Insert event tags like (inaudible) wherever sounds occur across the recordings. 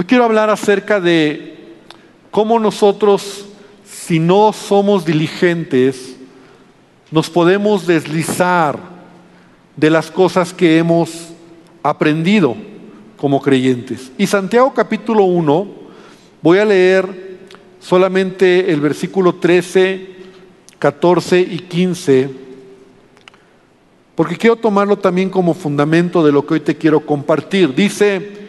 Hoy quiero hablar acerca de cómo nosotros, si no somos diligentes, nos podemos deslizar de las cosas que hemos aprendido como creyentes. Y Santiago capítulo 1, voy a leer solamente el versículo 13, 14 y 15, porque quiero tomarlo también como fundamento de lo que hoy te quiero compartir. Dice,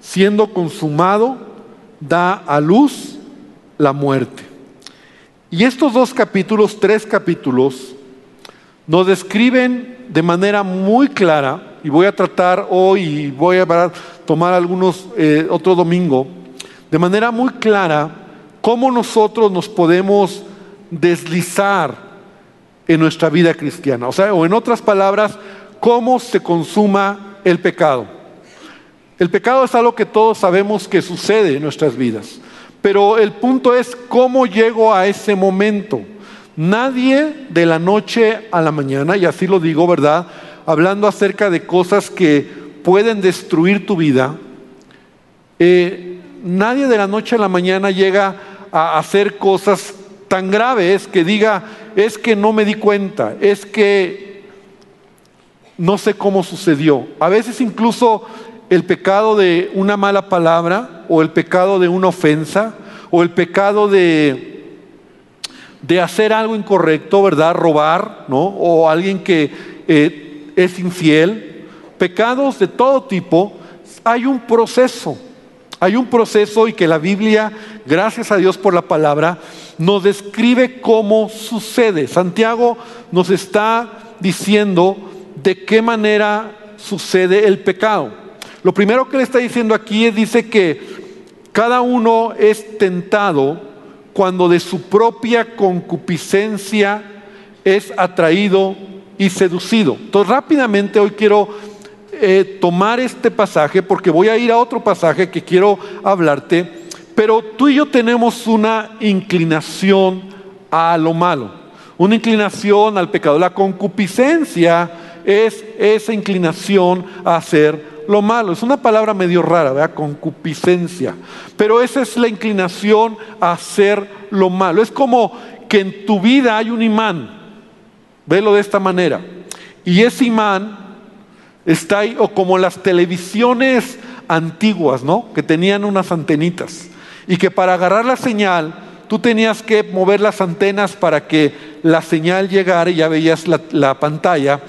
siendo consumado, da a luz la muerte. Y estos dos capítulos, tres capítulos, nos describen de manera muy clara, y voy a tratar hoy y voy a tomar algunos eh, otro domingo, de manera muy clara cómo nosotros nos podemos deslizar en nuestra vida cristiana. O sea, o en otras palabras, cómo se consuma el pecado. El pecado es algo que todos sabemos que sucede en nuestras vidas, pero el punto es cómo llego a ese momento. Nadie de la noche a la mañana, y así lo digo, ¿verdad? Hablando acerca de cosas que pueden destruir tu vida, eh, nadie de la noche a la mañana llega a hacer cosas tan graves que diga, es que no me di cuenta, es que no sé cómo sucedió. A veces incluso el pecado de una mala palabra o el pecado de una ofensa o el pecado de, de hacer algo incorrecto, ¿verdad? Robar, ¿no? O alguien que eh, es infiel. Pecados de todo tipo, hay un proceso. Hay un proceso y que la Biblia, gracias a Dios por la palabra, nos describe cómo sucede. Santiago nos está diciendo de qué manera sucede el pecado. Lo primero que le está diciendo aquí es, dice que cada uno es tentado cuando de su propia concupiscencia es atraído y seducido. Entonces rápidamente hoy quiero eh, tomar este pasaje porque voy a ir a otro pasaje que quiero hablarte, pero tú y yo tenemos una inclinación a lo malo, una inclinación al pecado. La concupiscencia es esa inclinación a hacer lo malo. Es una palabra medio rara, ¿verdad? Concupiscencia. Pero esa es la inclinación a hacer lo malo. Es como que en tu vida hay un imán. Velo de esta manera. Y ese imán está ahí, o como las televisiones antiguas, ¿no? Que tenían unas antenitas. Y que para agarrar la señal, tú tenías que mover las antenas para que la señal llegara y ya veías la, la pantalla.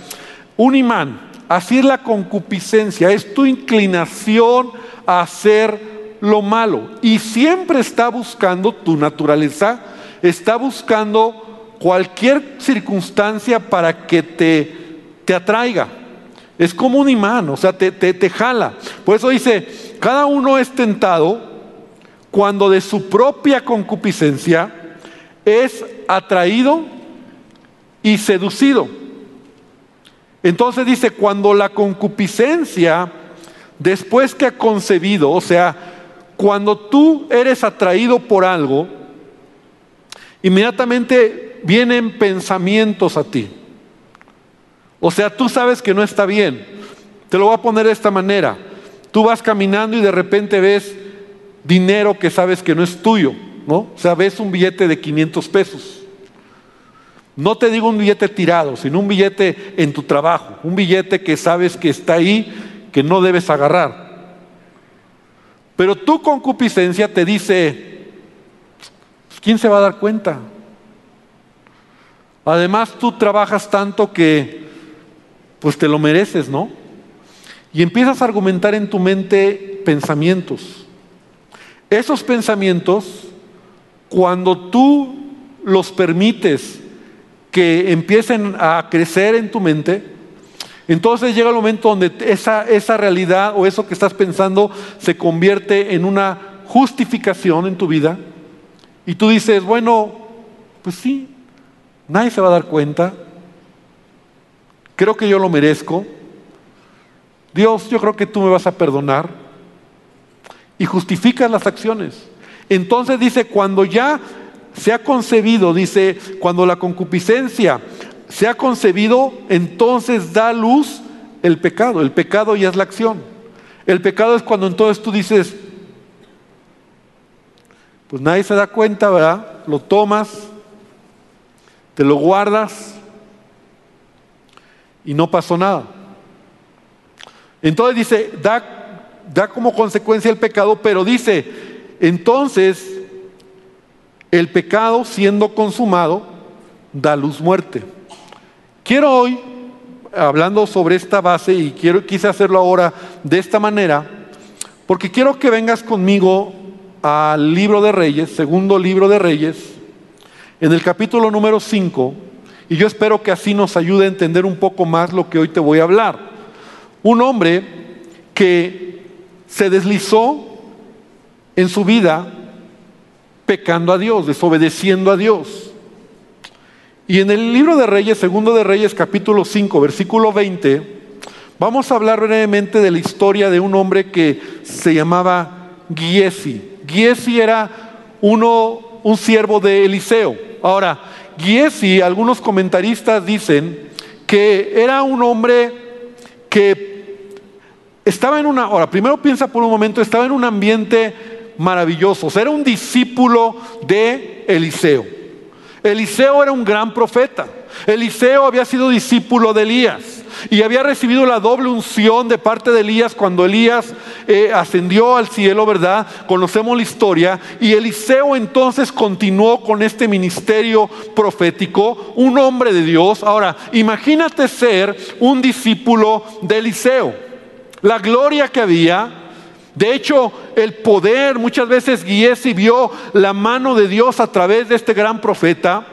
Un imán, así es la concupiscencia, es tu inclinación a hacer lo malo. Y siempre está buscando tu naturaleza, está buscando cualquier circunstancia para que te, te atraiga. Es como un imán, o sea, te, te, jala. Por eso dice, cada uno es tentado cuando de su propia concupiscencia es atraído y seducido. Entonces dice, cuando la concupiscencia, después que ha concebido, o sea, cuando tú eres atraído por algo, inmediatamente vienen pensamientos a ti. O sea, tú sabes que no está bien. Te lo voy a poner de esta manera. Tú vas caminando y de repente ves dinero que sabes que no es tuyo, ¿no? O sea, ves un billete de 500 pesos. No te digo un billete tirado, sino un billete en tu trabajo, un billete que sabes que está ahí, que no debes agarrar. Pero tu concupiscencia te dice, ¿quién se va a dar cuenta? Además, tú trabajas tanto que pues te lo mereces, ¿no? Y empiezas a argumentar en tu mente pensamientos. Esos pensamientos, cuando tú los permites que empiecen a crecer en tu mente, Entonces llega el momento donde esa, esa realidad o eso que estás pensando se convierte en una justificación en tu vida y tú dices, bueno, pues sí, nadie se va a dar cuenta, creo que yo lo merezco, Dios, yo creo que tú me vas a perdonar. Y justificas las acciones. Entonces dice, cuando ya se ha concebido, dice, cuando la concupiscencia se ha concebido, entonces da luz el pecado. El pecado ya es la acción. El pecado es cuando entonces tú dices, pues nadie se da cuenta, ¿verdad? Lo tomas, te lo guardas y no pasó nada. Entonces dice, da, da como consecuencia el pecado, pero dice, entonces el pecado siendo consumado da luz muerte. Quiero hoy, hablando sobre esta base, y quiero, quise hacerlo ahora de esta manera, porque quiero que vengas conmigo al libro de Reyes, segundo libro de Reyes, en el capítulo número 5, y yo espero que así nos ayude a entender un poco más lo que hoy te voy a hablar. Un hombre que se deslizó en su vida pecando a Dios, desobedeciendo a Dios. Y en el libro de Reyes, segundo de Reyes, capítulo 5, versículo 20, vamos a hablar brevemente de la historia de un hombre que se llamaba Giesi. Giesi era uno, un siervo de Eliseo. Ahora, Giesi, algunos comentaristas dicen que era un hombre que estaba en una, ahora, primero piensa por un momento, estaba en un ambiente maravilloso, era un discípulo de Eliseo. Eliseo era un gran profeta. Eliseo había sido discípulo de Elías y había recibido la doble unción de parte de Elías cuando Elías eh, ascendió al cielo, ¿verdad? Conocemos la historia. Y Eliseo entonces continuó con este ministerio profético, un hombre de Dios. Ahora, imagínate ser un discípulo de Eliseo. La gloria que había, de hecho, el poder, muchas veces Giesi vio la mano de Dios a través de este gran profeta.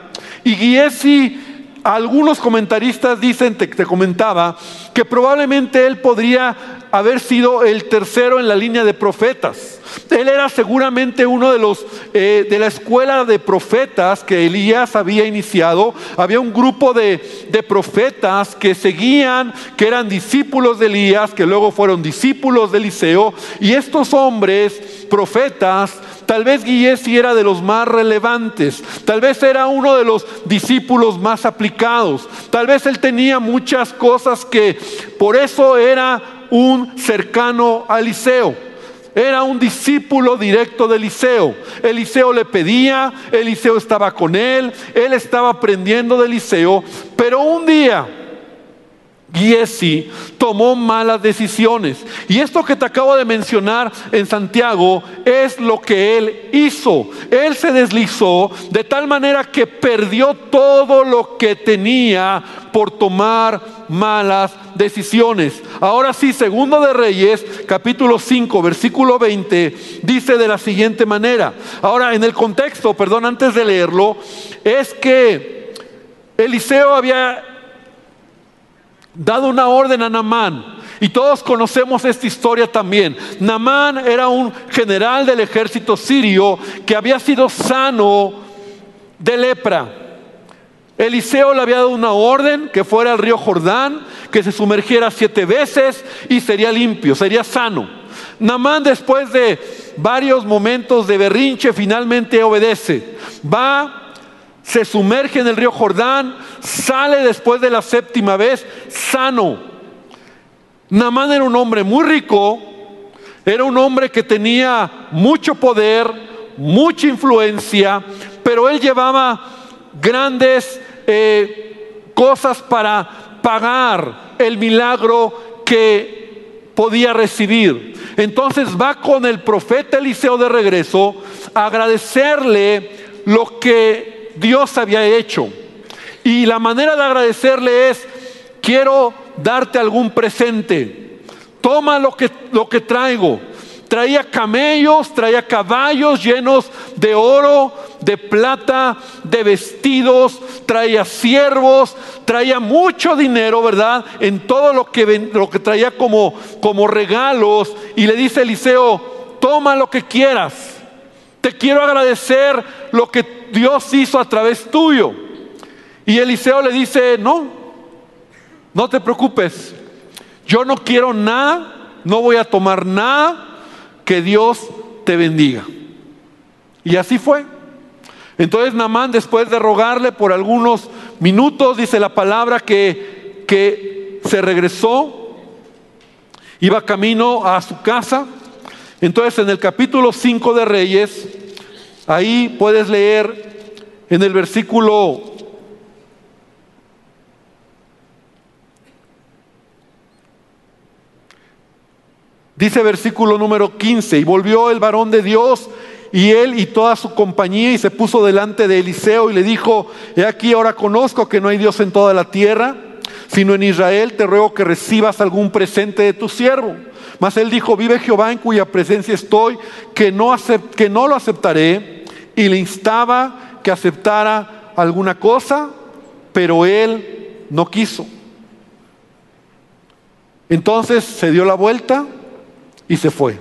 Y Giesi, algunos comentaristas dicen, te, te comentaba, que probablemente él podría haber sido el tercero en la línea de profetas. Él era seguramente uno de los eh, de la escuela de profetas que Elías había iniciado. Había un grupo de, de, profetas que seguían, que eran discípulos de Elías, que luego fueron discípulos de Eliseo. Y estos hombres, profetas, tal vez Giesi era de los más relevantes, tal vez era uno de los discípulos más aplicados, tal vez él tenía muchas cosas que por eso era un cercano a Eliseo. Era un discípulo directo de Eliseo. Eliseo le pedía, Eliseo estaba con él, él estaba aprendiendo de Eliseo, pero un día Giesi tomó malas decisiones. Y esto que te acabo de mencionar en Santiago es lo que él hizo. Él se deslizó de tal manera que perdió todo lo que tenía por tomar malas decisiones. Ahora sí, segundo de Reyes, capítulo 5, versículo 20, dice de la siguiente manera. Ahora, en el contexto, perdón, antes de leerlo, es que Eliseo había dado una orden a Namán. Y todos conocemos esta historia también. Namán era un general del ejército sirio que había sido sano de lepra. Eliseo le había dado una orden que fuera al río Jordán, que se sumergiera siete veces y sería limpio, sería sano. Namán después de varios momentos de berrinche finalmente obedece. Va se sumerge en el río Jordán, sale después de la séptima vez sano. Namán era un hombre muy rico, era un hombre que tenía mucho poder, mucha influencia, pero él llevaba grandes eh, cosas para pagar el milagro que podía recibir. Entonces va con el profeta Eliseo de regreso a agradecerle lo que Dios había hecho. Y la manera de agradecerle es, quiero darte algún presente. Toma lo que, lo que traigo. Traía camellos, traía caballos llenos de oro, de plata, de vestidos, traía siervos, traía mucho dinero, ¿verdad? En todo lo que, lo que traía como, como regalos. Y le dice Eliseo, toma lo que quieras. Te quiero agradecer lo que Dios hizo a través tuyo. Y Eliseo le dice, no, no te preocupes. Yo no quiero nada, no voy a tomar nada. Que Dios te bendiga. Y así fue. Entonces Namán, después de rogarle por algunos minutos, dice la palabra que, que se regresó, iba camino a su casa. Entonces en el capítulo 5 de Reyes, ahí puedes leer en el versículo Dice versículo número 15, y volvió el varón de Dios y él y toda su compañía y se puso delante de Eliseo y le dijo, he aquí ahora conozco que no hay Dios en toda la tierra, sino en Israel te ruego que recibas algún presente de tu siervo. Mas él dijo, vive Jehová en cuya presencia estoy, que no, que no lo aceptaré. Y le instaba que aceptara alguna cosa, pero él no quiso. Entonces se dio la vuelta y se fue.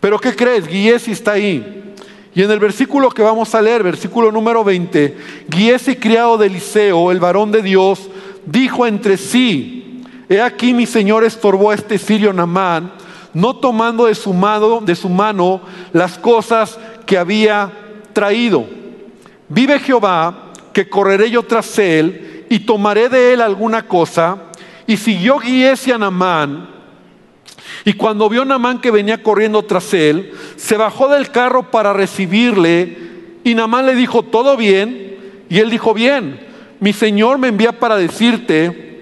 Pero ¿qué crees? Giesi está ahí. Y en el versículo que vamos a leer, versículo número 20, Giesi, criado de Eliseo, el varón de Dios, dijo entre sí, he aquí mi señor estorbó a este sirio Namán, no tomando de su, mano, de su mano las cosas que había traído. Vive Jehová, que correré yo tras él y tomaré de él alguna cosa. Y siguió Giesi a Namán, y cuando vio Namán que venía corriendo tras él, se bajó del carro para recibirle. Y Namán le dijo, ¿todo bien? Y él dijo, bien, mi Señor me envía para decirte,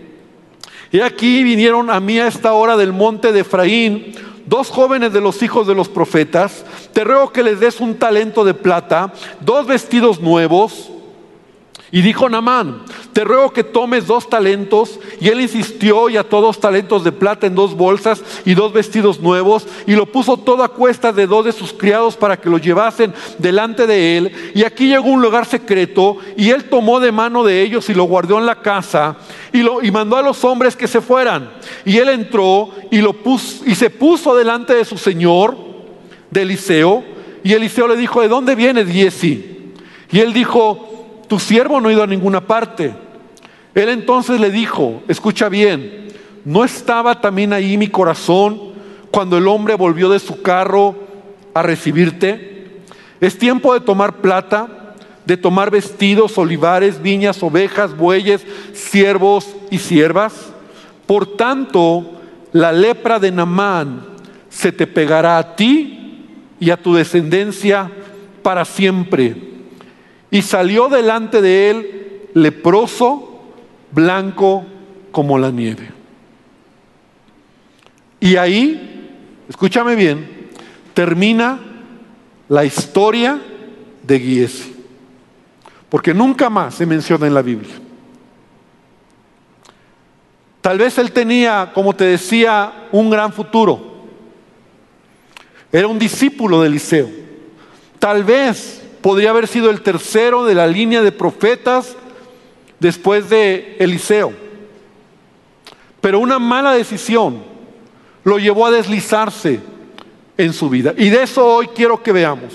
y aquí vinieron a mí a esta hora del monte de Efraín dos jóvenes de los hijos de los profetas, te ruego que les des un talento de plata, dos vestidos nuevos, y dijo Namán, te ruego que tomes dos talentos. Y él insistió y ató dos talentos de plata en dos bolsas y dos vestidos nuevos. Y lo puso todo a cuesta de dos de sus criados para que lo llevasen delante de él. Y aquí llegó un lugar secreto. Y él tomó de mano de ellos y lo guardó en la casa. Y, lo, y mandó a los hombres que se fueran. Y él entró y, lo puso, y se puso delante de su señor, de Eliseo. Y Eliseo le dijo, ¿de dónde vienes, Giesi? Y él dijo, tu siervo no ha ido a ninguna parte. Él entonces le dijo, escucha bien, ¿no estaba también ahí mi corazón cuando el hombre volvió de su carro a recibirte? Es tiempo de tomar plata, de tomar vestidos, olivares, viñas, ovejas, bueyes, siervos y siervas. Por tanto, la lepra de Namán se te pegará a ti y a tu descendencia para siempre y salió delante de él leproso, blanco como la nieve. Y ahí, escúchame bien, termina la historia de Giesi. Porque nunca más se menciona en la Biblia. Tal vez él tenía, como te decía, un gran futuro. Era un discípulo de Eliseo. Tal vez podría haber sido el tercero de la línea de profetas después de Eliseo. Pero una mala decisión lo llevó a deslizarse en su vida. Y de eso hoy quiero que veamos.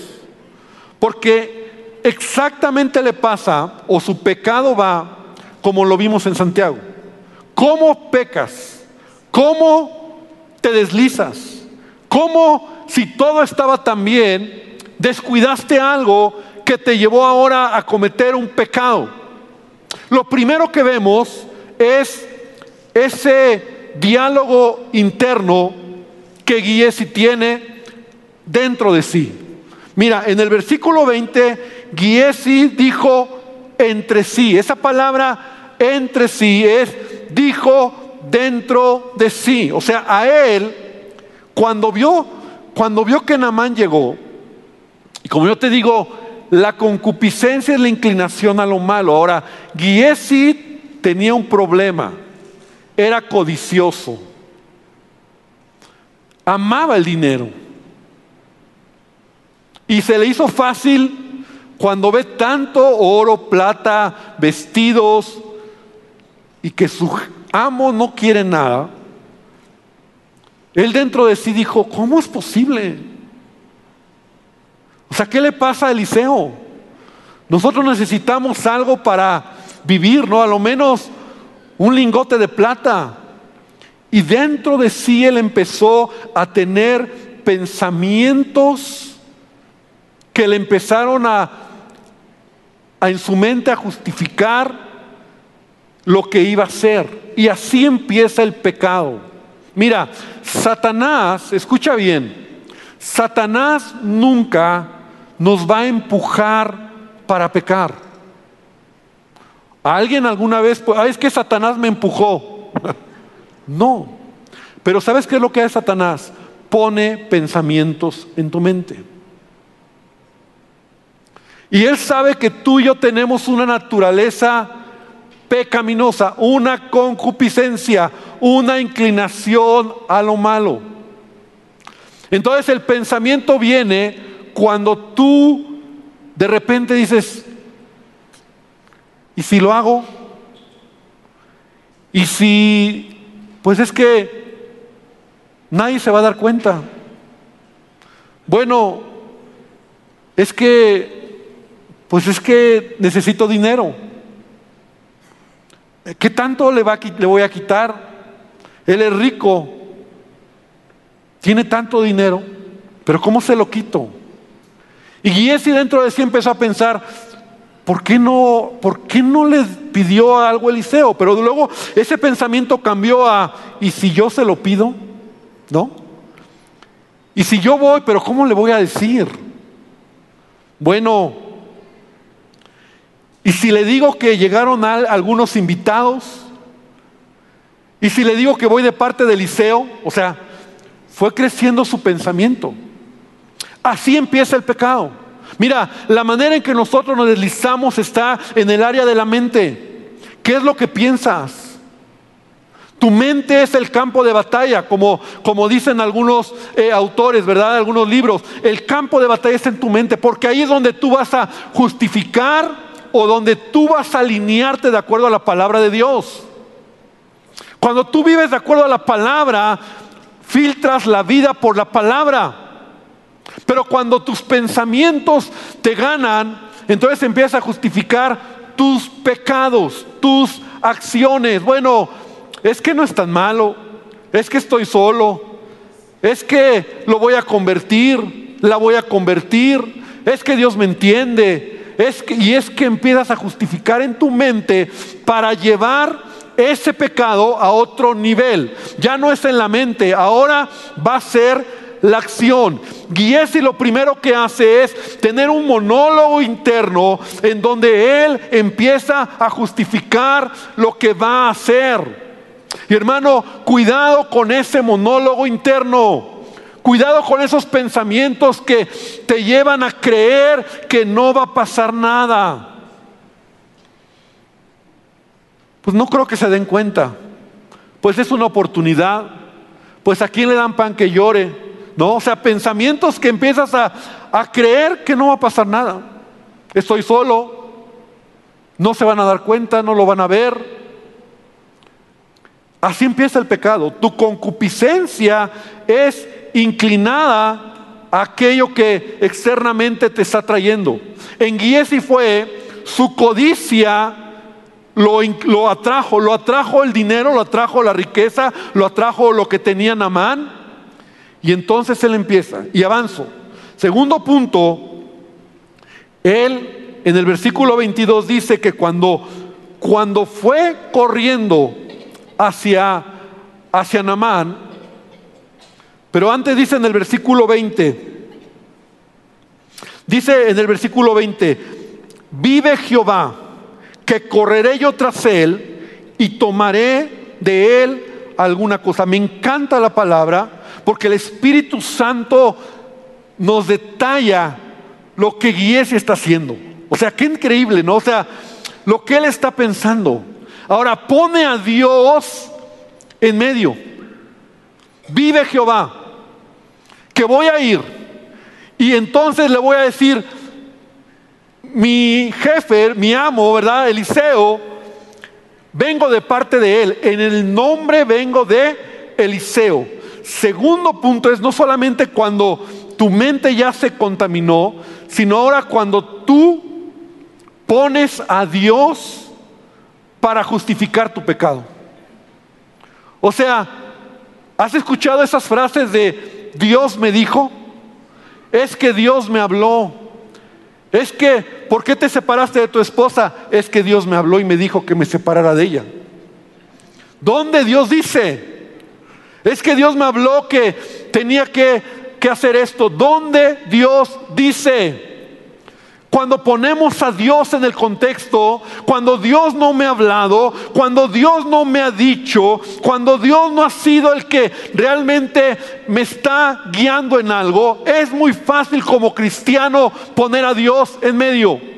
Porque exactamente le pasa, o su pecado va, como lo vimos en Santiago. ¿Cómo pecas? ¿Cómo te deslizas? ¿Cómo si todo estaba tan bien, descuidaste algo que te llevó ahora a cometer un pecado. Lo primero que vemos es ese diálogo interno que Giesi tiene dentro de sí. Mira, en el versículo 20, Giesi dijo entre sí. Esa palabra entre sí es dijo dentro de sí. O sea, a él, cuando vio, cuando vio que Namán llegó, y como yo te digo, la concupiscencia es la inclinación a lo malo. Ahora, Giesi tenía un problema, era codicioso, amaba el dinero. Y se le hizo fácil cuando ve tanto oro, plata, vestidos, y que su amo no quiere nada, él dentro de sí dijo, ¿cómo es posible? O sea, ¿qué le pasa a Eliseo? Nosotros necesitamos algo para vivir, ¿no? A lo menos un lingote de plata. Y dentro de sí él empezó a tener pensamientos que le empezaron a, a en su mente a justificar lo que iba a hacer. Y así empieza el pecado. Mira, Satanás, escucha bien, Satanás nunca nos va a empujar para pecar. ¿Alguien alguna vez, ah, es que Satanás me empujó? (laughs) no. Pero ¿sabes qué es lo que hace Satanás? Pone pensamientos en tu mente. Y él sabe que tú y yo tenemos una naturaleza pecaminosa, una concupiscencia, una inclinación a lo malo. Entonces el pensamiento viene cuando tú de repente dices, ¿y si lo hago? ¿Y si, pues es que nadie se va a dar cuenta? Bueno, es que, pues es que necesito dinero. ¿Qué tanto le, va le voy a quitar? Él es rico, tiene tanto dinero, pero ¿cómo se lo quito? Y Giesi dentro de sí empezó a pensar, ¿por qué no, por qué no le pidió algo a Eliseo? Pero luego ese pensamiento cambió a, ¿y si yo se lo pido? ¿No? ¿Y si yo voy, pero cómo le voy a decir? Bueno, ¿y si le digo que llegaron algunos invitados? Y si le digo que voy de parte de Eliseo, o sea, fue creciendo su pensamiento. Así empieza el pecado. Mira, la manera en que nosotros nos deslizamos está en el área de la mente. ¿Qué es lo que piensas? Tu mente es el campo de batalla, como, como dicen algunos eh, autores, ¿verdad? Algunos libros. El campo de batalla está en tu mente, porque ahí es donde tú vas a justificar o donde tú vas a alinearte de acuerdo a la palabra de Dios. Cuando tú vives de acuerdo a la palabra, filtras la vida por la palabra. Pero cuando tus pensamientos te ganan, entonces empiezas a justificar tus pecados, tus acciones. Bueno, es que no es tan malo, es que estoy solo, es que lo voy a convertir, la voy a convertir, es que Dios me entiende, es que, y es que empiezas a justificar en tu mente para llevar ese pecado a otro nivel. Ya no es en la mente, ahora va a ser la acción. Giesi lo primero que hace es tener un monólogo interno en donde él empieza a justificar lo que va a hacer. Y hermano, cuidado con ese monólogo interno. Cuidado con esos pensamientos que te llevan a creer que no va a pasar nada. Pues no creo que se den cuenta. Pues es una oportunidad. Pues a quién le dan pan que llore. ¿No? O sea, pensamientos que empiezas a, a creer que no va a pasar nada. Estoy solo. No se van a dar cuenta, no lo van a ver. Así empieza el pecado. Tu concupiscencia es inclinada a aquello que externamente te está trayendo. En Giesi fue su codicia lo, atrajo, lo atrajo el dinero, lo atrajo la riqueza, lo atrajo lo que tenía Namán. Y entonces él empieza, y avanzo. Segundo punto, él en el versículo 22 dice que cuando, cuando fue corriendo hacia, hacia Namán, pero antes dice en el versículo 20, dice en el versículo 20, vive Jehová que correré yo tras él y tomaré de él alguna cosa. Me encanta la palabra porque el Espíritu Santo nos detalla lo que Giesi está haciendo. O sea, qué increíble, ¿no? O sea, lo que él está pensando. Ahora pone a Dios en medio. Vive Jehová, que voy a ir. Y entonces le voy a decir, mi jefe, mi amo, ¿verdad? Eliseo, vengo de parte de él. En el nombre vengo de Eliseo. Segundo punto es no solamente cuando tu mente ya se contaminó, sino ahora cuando tú pones a Dios para justificar tu pecado. O sea, ¿has escuchado esas frases de Dios me dijo? Es que Dios me habló. Es que, ¿por qué te separaste de tu esposa? Es que Dios me habló y me dijo que me separara de ella. ¿Dónde Dios dice? Es que Dios me habló que tenía que, que hacer esto. ¿Dónde Dios dice? Cuando ponemos a Dios en el contexto, cuando Dios no me ha hablado, cuando Dios no me ha dicho, cuando Dios no ha sido el que realmente me está guiando en algo, es muy fácil como cristiano poner a Dios en medio.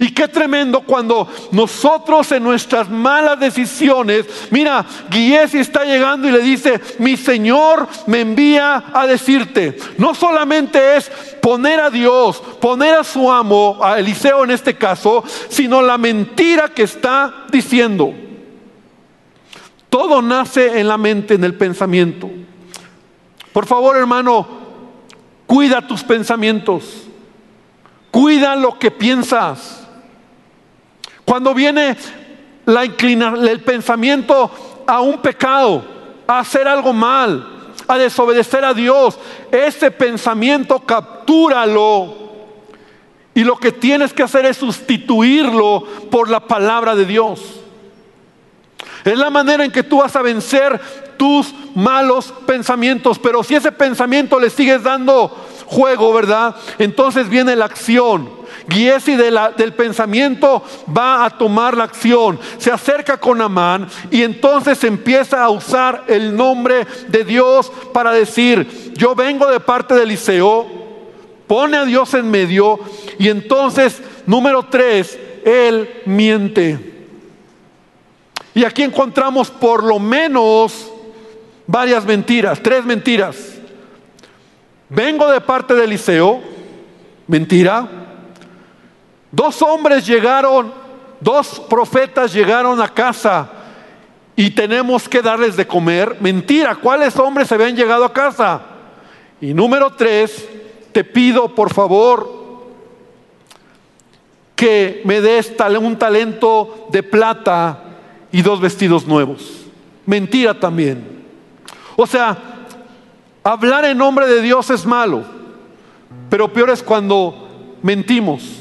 Y qué tremendo cuando nosotros en nuestras malas decisiones, mira, Giesi está llegando y le dice, mi Señor me envía a decirte, no solamente es poner a Dios, poner a su amo, a Eliseo en este caso, sino la mentira que está diciendo. Todo nace en la mente, en el pensamiento. Por favor, hermano, cuida tus pensamientos. Cuida lo que piensas. Cuando viene la el pensamiento a un pecado, a hacer algo mal, a desobedecer a Dios, ese pensamiento captúralo y lo que tienes que hacer es sustituirlo por la palabra de Dios. Es la manera en que tú vas a vencer tus malos pensamientos. Pero si ese pensamiento le sigues dando juego, ¿verdad? Entonces viene la acción. Giesi del pensamiento va a tomar la acción, se acerca con Amán y entonces empieza a usar el nombre de Dios para decir, yo vengo de parte de Eliseo, pone a Dios en medio y entonces, número tres, él miente. Y aquí encontramos por lo menos varias mentiras, tres mentiras. Vengo de parte de Eliseo, mentira. Dos hombres llegaron, dos profetas llegaron a casa y tenemos que darles de comer. Mentira, ¿cuáles hombres se habían llegado a casa? Y número tres, te pido por favor que me des un talento de plata y dos vestidos nuevos. Mentira también. O sea, hablar en nombre de Dios es malo, pero peor es cuando mentimos.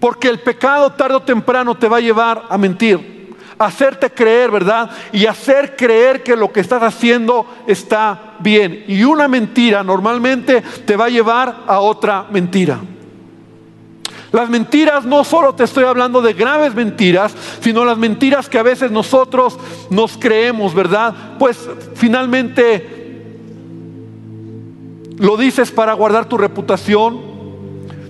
Porque el pecado tarde o temprano te va a llevar a mentir, hacerte creer, ¿verdad? Y hacer creer que lo que estás haciendo está bien. Y una mentira normalmente te va a llevar a otra mentira. Las mentiras no solo te estoy hablando de graves mentiras, sino las mentiras que a veces nosotros nos creemos, ¿verdad? Pues finalmente lo dices para guardar tu reputación,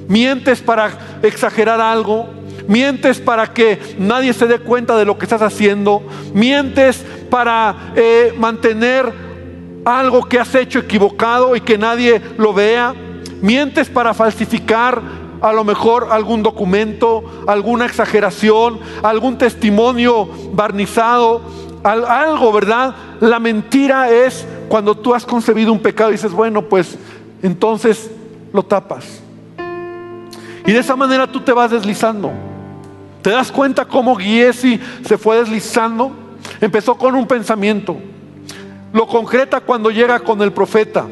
mientes para exagerar algo, mientes para que nadie se dé cuenta de lo que estás haciendo, mientes para eh, mantener algo que has hecho equivocado y que nadie lo vea, mientes para falsificar a lo mejor algún documento, alguna exageración, algún testimonio barnizado, algo, ¿verdad? La mentira es cuando tú has concebido un pecado y dices, bueno, pues entonces lo tapas. Y de esa manera tú te vas deslizando. ¿Te das cuenta cómo Giesi se fue deslizando? Empezó con un pensamiento. Lo concreta cuando llega con el profeta.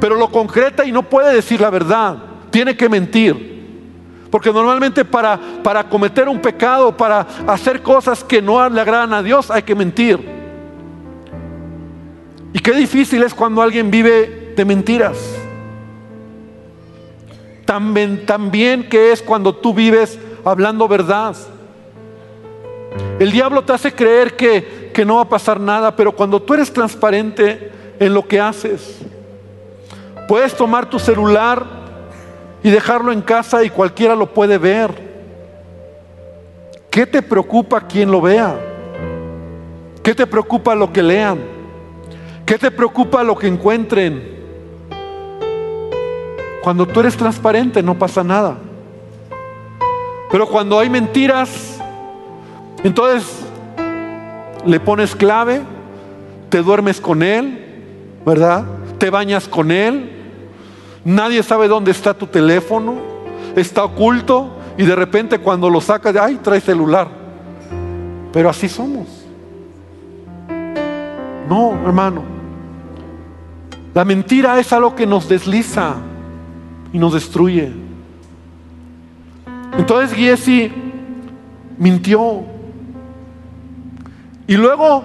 Pero lo concreta y no puede decir la verdad. Tiene que mentir. Porque normalmente para, para cometer un pecado, para hacer cosas que no le agradan a Dios, hay que mentir. Y qué difícil es cuando alguien vive de mentiras también, que es cuando tú vives hablando verdad. El diablo te hace creer que, que no va a pasar nada, pero cuando tú eres transparente en lo que haces, puedes tomar tu celular y dejarlo en casa y cualquiera lo puede ver. ¿Qué te preocupa quien lo vea? ¿Qué te preocupa lo que lean? ¿Qué te preocupa lo que encuentren? Cuando tú eres transparente no pasa nada. Pero cuando hay mentiras, entonces le pones clave, te duermes con él, ¿verdad? Te bañas con él, nadie sabe dónde está tu teléfono, está oculto y de repente cuando lo sacas, ay, trae celular. Pero así somos. No, hermano. La mentira es algo que nos desliza y nos destruye. Entonces Giesi mintió. Y luego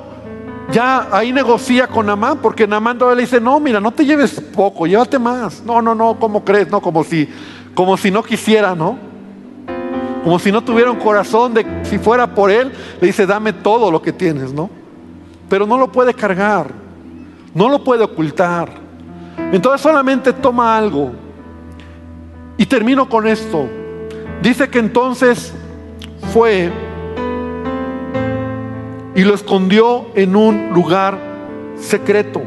ya ahí negocia con Namán, porque Namán todavía le dice, no, mira, no te lleves poco, llévate más. No, no, no, ¿cómo crees? No, como si, como si no quisiera, ¿no? Como si no tuviera un corazón de, si fuera por él, le dice, dame todo lo que tienes, ¿no? Pero no lo puede cargar, no lo puede ocultar. Entonces solamente toma algo. Y termino con esto. Dice que entonces fue y lo escondió en un lugar secreto.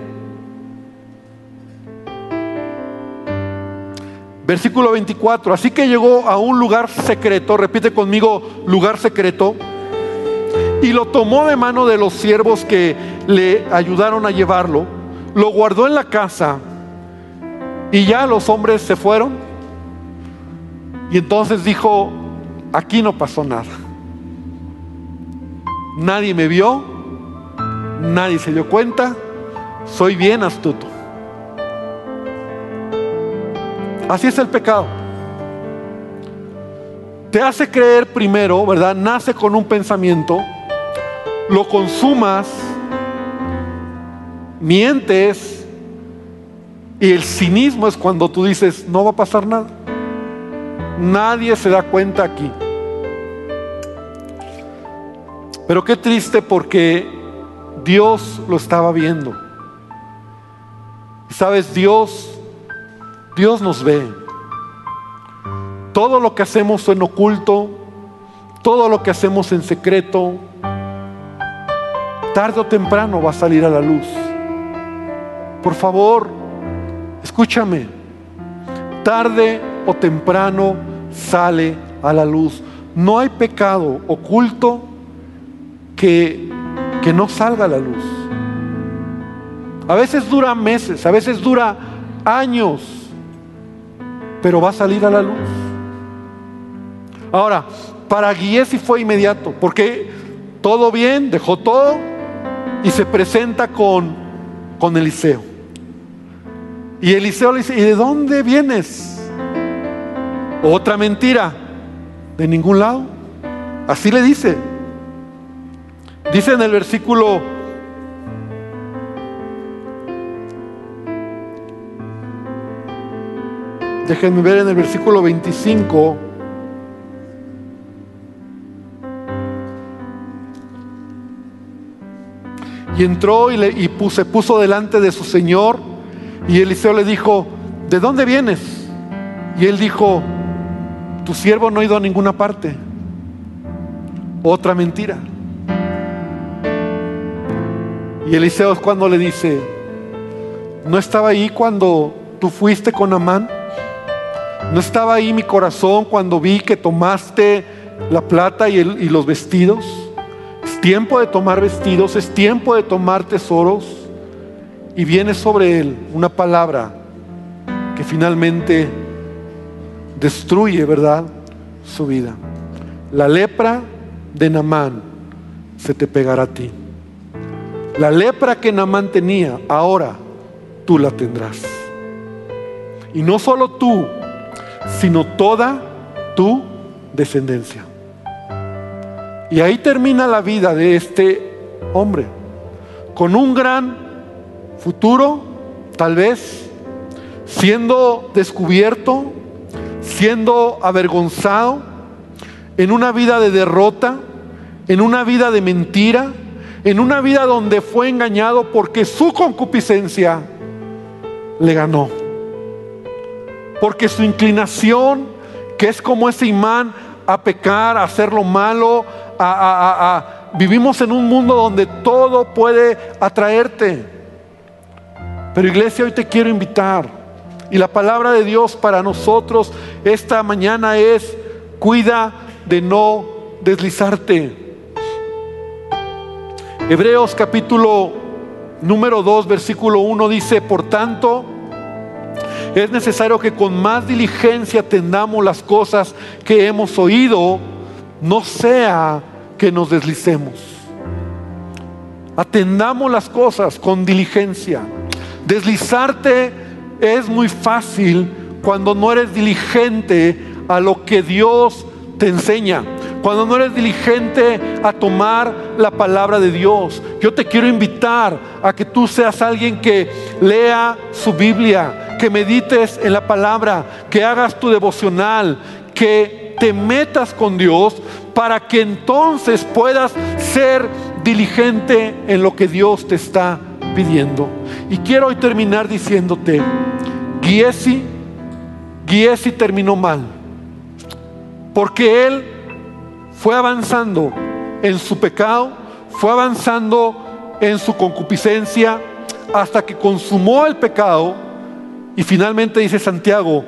Versículo 24. Así que llegó a un lugar secreto, repite conmigo, lugar secreto, y lo tomó de mano de los siervos que le ayudaron a llevarlo, lo guardó en la casa y ya los hombres se fueron. Y entonces dijo, aquí no pasó nada. Nadie me vio, nadie se dio cuenta, soy bien astuto. Así es el pecado. Te hace creer primero, ¿verdad? Nace con un pensamiento, lo consumas, mientes, y el cinismo es cuando tú dices, no va a pasar nada. Nadie se da cuenta aquí. Pero qué triste porque Dios lo estaba viendo. Sabes, Dios, Dios nos ve. Todo lo que hacemos en oculto, todo lo que hacemos en secreto, tarde o temprano va a salir a la luz. Por favor, escúchame. Tarde o temprano sale a la luz. No hay pecado oculto que, que no salga a la luz. A veces dura meses, a veces dura años, pero va a salir a la luz. Ahora, para Giesi fue inmediato, porque todo bien, dejó todo y se presenta con, con Eliseo. Y Eliseo le dice, ¿y de dónde vienes? Otra mentira, de ningún lado. Así le dice, Dice en el versículo Déjenme ver en el versículo 25. Y entró y, se puso delante de su señor. Y Eliseo le dijo, ¿de dónde vienes? Y él dijo, tu siervo no ha ido a ninguna parte. Otra mentira. Y Eliseo es cuando le dice, ¿no estaba ahí cuando tú fuiste con Amán? ¿No estaba ahí mi corazón cuando vi que tomaste la plata y, los vestidos? Es tiempo de tomar vestidos, es tiempo de tomar tesoros. Y viene sobre él una palabra que finalmente destruye, ¿verdad? Su vida. La lepra de Namán se te pegará a ti. La lepra que Namán tenía, ahora tú la tendrás. Y no solo tú, sino toda tu descendencia. Y ahí termina la vida de este hombre, con un gran futuro, tal vez, siendo descubierto, siendo avergonzado, en una vida de derrota, en una vida de mentira, en una vida donde fue engañado porque su concupiscencia le ganó. Porque su inclinación, que es como ese imán a pecar, a hacer lo malo, a, vivimos en un mundo donde todo puede atraerte. Pero iglesia, hoy te quiero invitar. Y la palabra de Dios para nosotros esta mañana es, cuida de no deslizarte. Hebreos capítulo número 2, versículo 1 dice, por tanto, es necesario que con más diligencia atendamos las cosas que hemos oído, no sea que nos deslicemos. Atendamos las cosas con diligencia. Deslizarte es muy fácil cuando no eres diligente a lo que Dios te enseña. Cuando no eres diligente a tomar la palabra de Dios. Yo te quiero invitar a que tú seas alguien que lea su Biblia, que medites en la palabra, que hagas tu devocional, que te metas con Dios para que entonces puedas ser diligente en lo que Dios te está pidiendo. Y quiero hoy terminar diciéndote, Giesi, Giesi terminó mal, porque él fue avanzando en su pecado, fue avanzando en su concupiscencia, hasta que consumó el pecado y finalmente dice Santiago,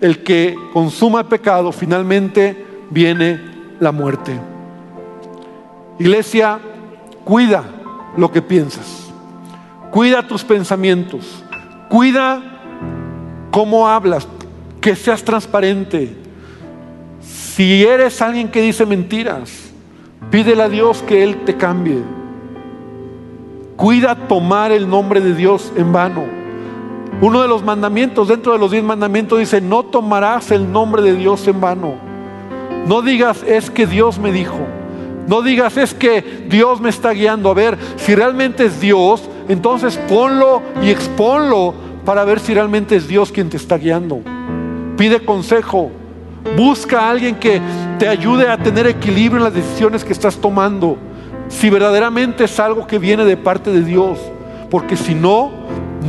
el que consuma el pecado, finalmente viene la muerte. Iglesia, cuida lo que piensas, cuida tus pensamientos, cuida cómo hablas, que seas transparente, si eres alguien que dice mentiras, pídele a Dios que Él te cambie. Cuida tomar el nombre de Dios en vano. Uno de los mandamientos, dentro de los diez mandamientos, dice, no tomarás el nombre de Dios en vano. No digas, es que Dios me dijo. No digas, es que Dios me está guiando. A ver, si realmente es Dios, entonces ponlo y exponlo para ver si realmente es Dios quien te está guiando. Pide consejo. Busca a alguien que te ayude a tener equilibrio en las decisiones que estás tomando. Si verdaderamente es algo que viene de parte de Dios. Porque si no,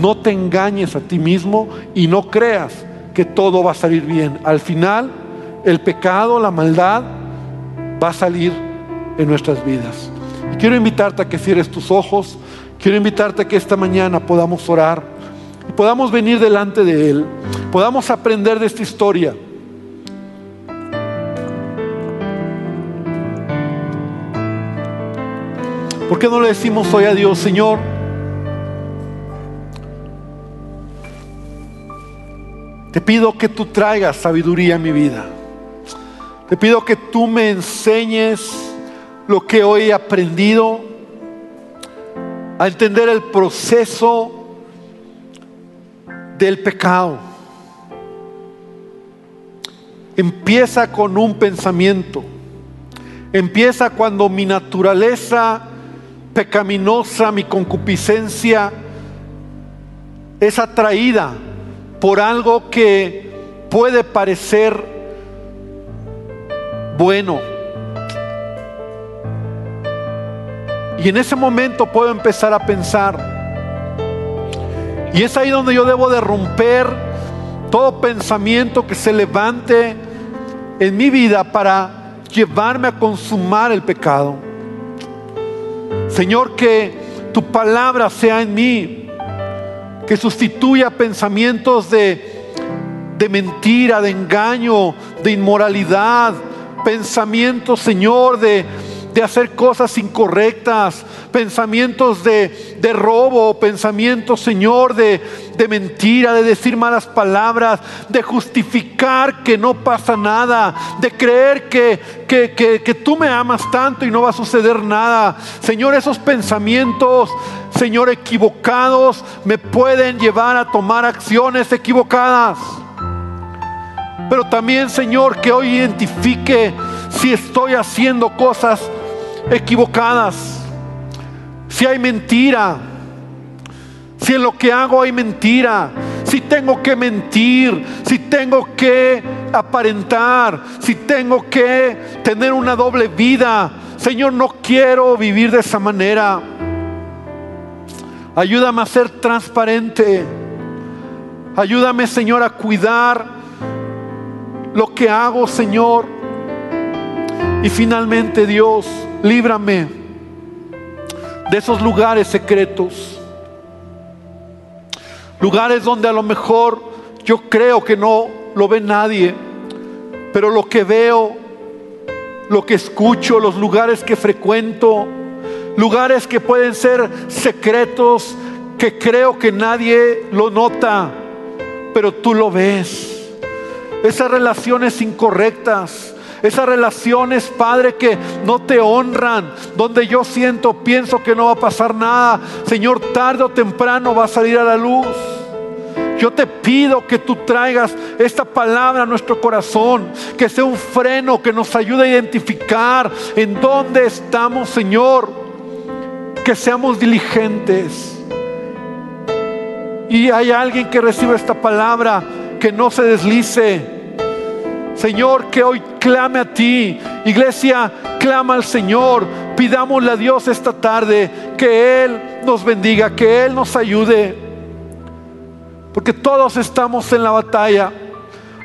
no te engañes a ti mismo y no creas que todo va a salir bien. Al final, el pecado, la maldad, va a salir en nuestras vidas. Y quiero invitarte a que cierres tus ojos. Quiero invitarte a que esta mañana podamos orar y podamos venir delante de Él. Podamos aprender de esta historia. ¿Por qué no le decimos hoy a Dios, Señor? Te pido que tú traigas sabiduría a mi vida. Te pido que tú me enseñes lo que hoy he aprendido, a entender el proceso del pecado. Empieza con un pensamiento. Empieza cuando mi naturaleza pecaminosa, mi concupiscencia es atraída por algo que puede parecer bueno. Y en ese momento puedo empezar a pensar. Y es ahí donde yo debo de romper todo pensamiento que se levante en mi vida para llevarme a consumar el pecado. Señor, que tu palabra sea en mí, que sustituya pensamientos de, de mentira, de engaño, de inmoralidad, pensamientos, Señor, de, de hacer cosas incorrectas, pensamientos de, de robo, pensamientos, Señor, de, de mentira, de decir malas palabras, de justificar que no pasa nada, de creer que, que, que, que tú me amas tanto y no va a suceder nada. Señor, esos pensamientos, Señor, equivocados me pueden llevar a tomar acciones equivocadas. Pero también, Señor, que hoy identifique si estoy haciendo cosas equivocadas, si hay mentira, si en lo que hago hay mentira, si tengo que mentir, si tengo que aparentar, si tengo que tener una doble vida. Señor, no quiero vivir de esa manera. Ayúdame a ser transparente. Ayúdame, Señor, a cuidar lo que hago, Señor. Y finalmente, Dios, líbrame de esos lugares secretos. Lugares donde a lo mejor yo creo que no lo ve nadie, pero lo que veo lo que escucho, los lugares que frecuento, lugares que pueden ser secretos, que creo que nadie lo nota, pero tú lo ves. Esas relaciones incorrectas, esas relaciones, Padre, que no te honran, donde yo siento, pienso que no va a pasar nada. Señor, tarde o temprano va a salir a la luz. Yo te pido que tú traigas esta palabra a nuestro corazón, que sea un freno que nos ayude a identificar en dónde estamos, Señor. Que seamos diligentes. Y hay alguien que reciba esta palabra, que no se deslice. Señor, que hoy clame a ti. Iglesia, clama al Señor. Pidámosle a Dios esta tarde que Él nos bendiga, que Él nos ayude. Porque todos estamos en la batalla.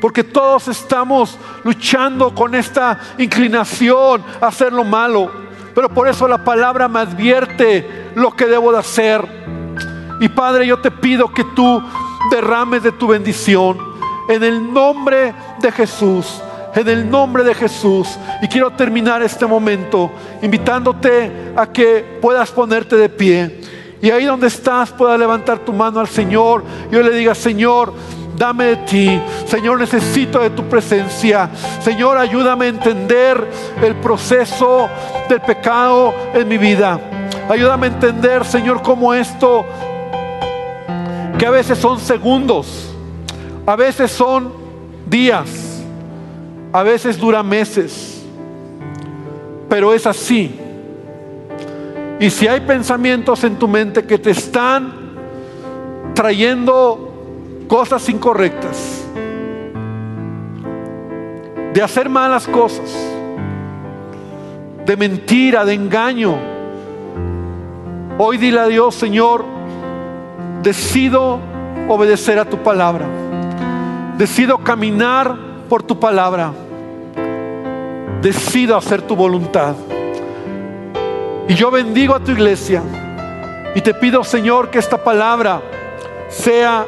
Porque todos estamos luchando con esta inclinación a hacer lo malo. Pero por eso la palabra me advierte lo que debo de hacer. Y Padre, yo te pido que tú derrames de tu bendición en el nombre de Jesús. En el nombre de Jesús. Y quiero terminar este momento invitándote a que puedas ponerte de pie. Y ahí donde estás puedas levantar tu mano al Señor. Y yo le diga, Señor, dame de ti. Señor, necesito de tu presencia. Señor, ayúdame a entender el proceso del pecado en mi vida. Ayúdame a entender, Señor, cómo esto, que a veces son segundos, a veces son días, a veces dura meses, pero es así. Y si hay pensamientos en tu mente que te están trayendo cosas incorrectas, de hacer malas cosas, de mentira, de engaño, hoy dile a Dios, Señor, decido obedecer a tu palabra, decido caminar por tu palabra, decido hacer tu voluntad. Y yo bendigo a tu iglesia y te pido, Señor, que esta palabra sea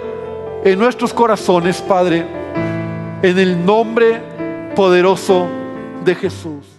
en nuestros corazones, Padre, en el nombre poderoso de Jesús.